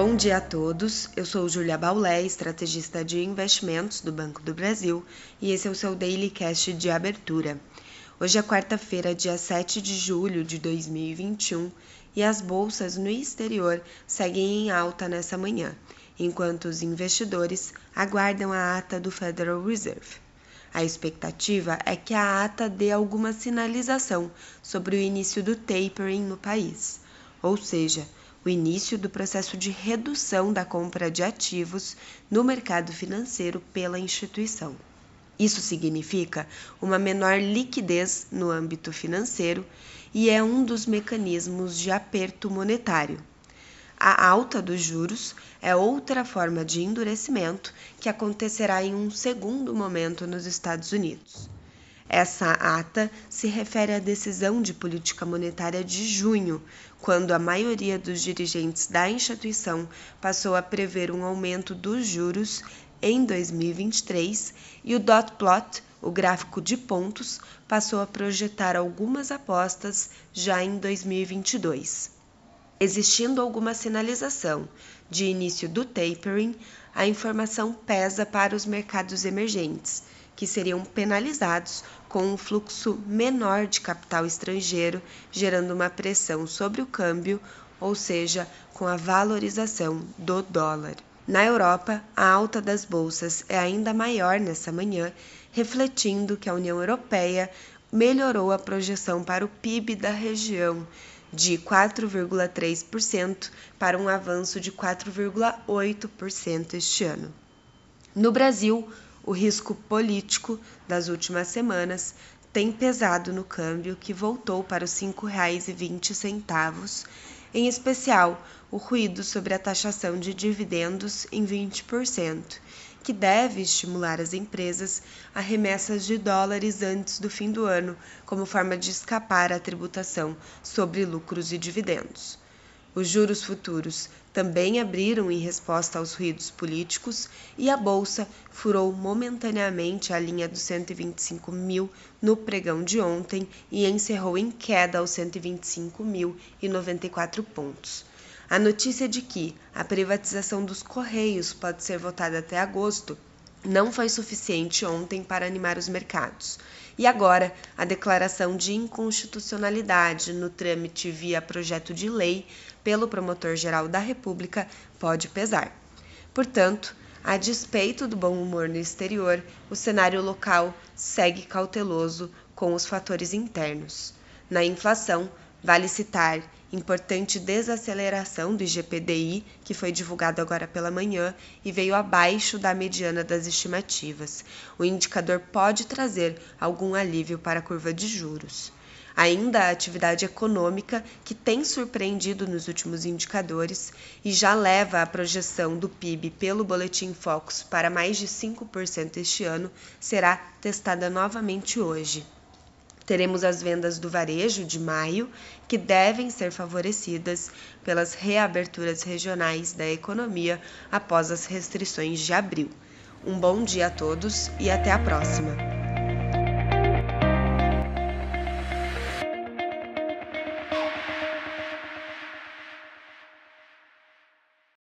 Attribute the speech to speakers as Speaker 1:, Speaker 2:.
Speaker 1: Bom dia a todos. Eu sou Julia Baulé, estrategista de investimentos do Banco do Brasil, e esse é o seu Daily Cast de abertura. Hoje é quarta-feira, dia 7 de julho de 2021, e as bolsas no exterior seguem em alta nessa manhã, enquanto os investidores aguardam a ata do Federal Reserve. A expectativa é que a ata dê alguma sinalização sobre o início do tapering no país, ou seja, o início do processo de redução da compra de ativos no mercado financeiro pela instituição. Isso significa uma menor liquidez no âmbito financeiro e é um dos mecanismos de aperto monetário. A alta dos juros é outra forma de endurecimento que acontecerá em um segundo momento nos Estados Unidos. Essa ata se refere à decisão de política monetária de junho, quando a maioria dos dirigentes da instituição passou a prever um aumento dos juros em 2023 e o dot plot, o gráfico de pontos, passou a projetar algumas apostas já em 2022. Existindo alguma sinalização de início do tapering, a informação pesa para os mercados emergentes que seriam penalizados com um fluxo menor de capital estrangeiro, gerando uma pressão sobre o câmbio, ou seja, com a valorização do dólar. Na Europa, a alta das bolsas é ainda maior nessa manhã, refletindo que a União Europeia melhorou a projeção para o PIB da região de 4,3% para um avanço de 4,8% este ano. No Brasil, o risco político das últimas semanas tem pesado no câmbio que voltou para os R$ 5,20, em especial o ruído sobre a taxação de dividendos em 20%, que deve estimular as empresas a remessas de dólares antes do fim do ano, como forma de escapar à tributação sobre lucros e dividendos. Os juros futuros também abriram em resposta aos ruídos políticos e a bolsa furou momentaneamente a linha dos 125 mil no pregão de ontem e encerrou em queda aos 125.094 pontos. A notícia de que a privatização dos Correios pode ser votada até agosto não foi suficiente ontem para animar os mercados. E agora, a declaração de inconstitucionalidade no trâmite via projeto de lei pelo promotor-geral da República pode pesar. Portanto, a despeito do bom humor no exterior, o cenário local segue cauteloso com os fatores internos. Na inflação, Vale citar importante desaceleração do IGPDI, que foi divulgado agora pela manhã e veio abaixo da mediana das estimativas. O indicador pode trazer algum alívio para a curva de juros. Ainda a atividade econômica, que tem surpreendido nos últimos indicadores e já leva a projeção do PIB pelo Boletim Focus para mais de 5% este ano, será testada novamente hoje. Teremos as vendas do varejo de maio, que devem ser favorecidas pelas reaberturas regionais da economia após as restrições de abril. Um bom dia a todos e até a próxima!